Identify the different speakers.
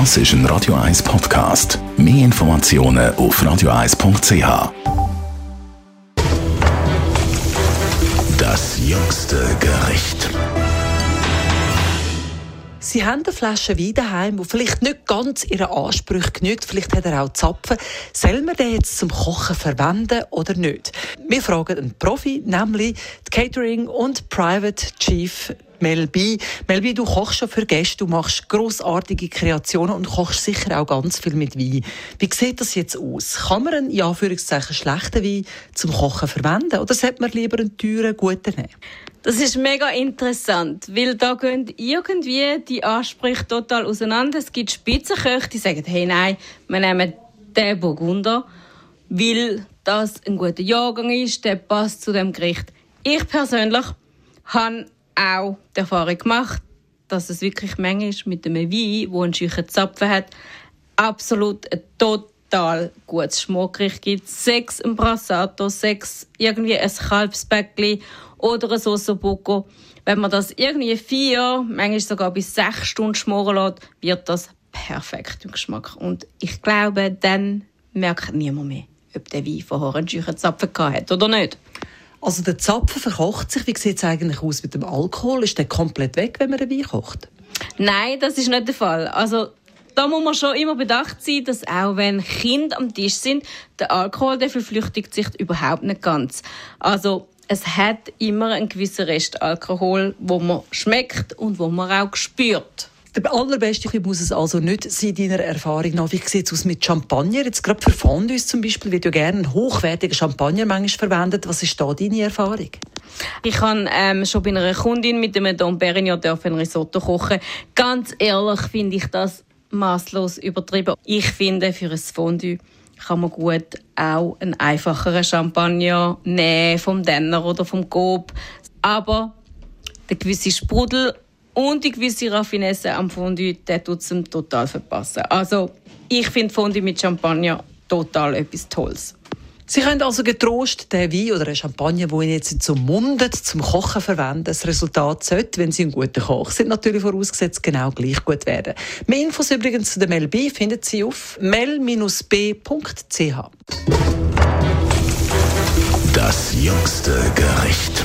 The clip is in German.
Speaker 1: Das ist ein Radio 1 Podcast. Mehr Informationen auf radio1.ch. Das jüngste Gericht.
Speaker 2: Sie haben eine Flasche Wein daheim, die vielleicht nicht ganz Ihren Ansprüchen genügt. Vielleicht hat er auch Zapfen. Soll man den jetzt zum Kochen verwenden oder nicht? Wir fragen einen Profi, nämlich die Catering- und Private Chief Melby. Melby, du kochst schon für Gäste, du machst großartige Kreationen und kochst sicher auch ganz viel mit Wein. Wie sieht das jetzt aus? Kann man einen, ja, Anführungszeichen, schlechten Wein zum Kochen verwenden oder sollte man lieber einen teuren, guten nehmen?
Speaker 3: Das ist mega interessant, weil da gehen irgendwie die Ansprüche total auseinander. Es gibt Spitzenköche, die sagen, hey nein, wir nehmen den Burgunder, weil das ein guter Jahrgang ist, der passt zu dem Gericht. Ich persönlich habe auch die Erfahrung gemacht, dass es wirklich Menge ist mit einem Wein, wo einen schüchen Zapfen hat, absolut ein total gutes Schmuckgericht gibt. Sechs ein Brassato, sechs irgendwie ein Kalbsbäckli oder ein Sossobuco. Wenn man das irgendwie vier, manchmal sogar bis sechs Stunden schmoren lässt, wird das perfekt im Geschmack. Und ich glaube, dann merkt niemand mehr, ob der Wein vorher einen schüchen Zapfen hat oder nicht.
Speaker 2: Also der Zapfen verkocht sich. Wie sieht es eigentlich aus mit dem Alkohol? Ist der komplett weg, wenn man einen Wein kocht?
Speaker 3: Nein, das ist nicht der Fall. Also da muss man schon immer bedacht sein, dass auch wenn Kinder am Tisch sind, der Alkohol der verflüchtigt sich überhaupt nicht ganz. Also es hat immer einen gewissen Rest Alkohol, wo man schmeckt und wo man auch spürt.
Speaker 2: Der allerbeste muss es also nicht sein, deiner Erfahrung nach. Wie sieht es aus mit Champagner? Jetzt gerade für Fondues zum Beispiel wird ja gerne hochwertiger Champagner manchmal verwendet. Was ist da deine Erfahrung?
Speaker 3: Ich habe ähm, schon bei einer Kundin mit einem Dom Perignon ein Risotto kochen. Ganz ehrlich finde ich das maßlos übertrieben. Ich finde, für ein Fondue kann man gut auch einen einfacheren Champagner nehmen, vom Denner oder vom Coop. Aber der gewisse Sprudel und die gewisse Raffinesse am Fondue, der tut es total verpassen. Also ich finde Fondue mit Champagner total etwas Tolles.
Speaker 2: Sie können also getrost den Wein oder einen Champagner, den Ihnen jetzt zum Mundet, zum Kochen verwenden. Das Resultat sollte, wenn Sie ein guter Koch sind, natürlich vorausgesetzt, genau gleich gut werden. Mehr Infos übrigens zu der Mel B finden Sie auf mel-b.ch.
Speaker 1: Das jüngste Gericht.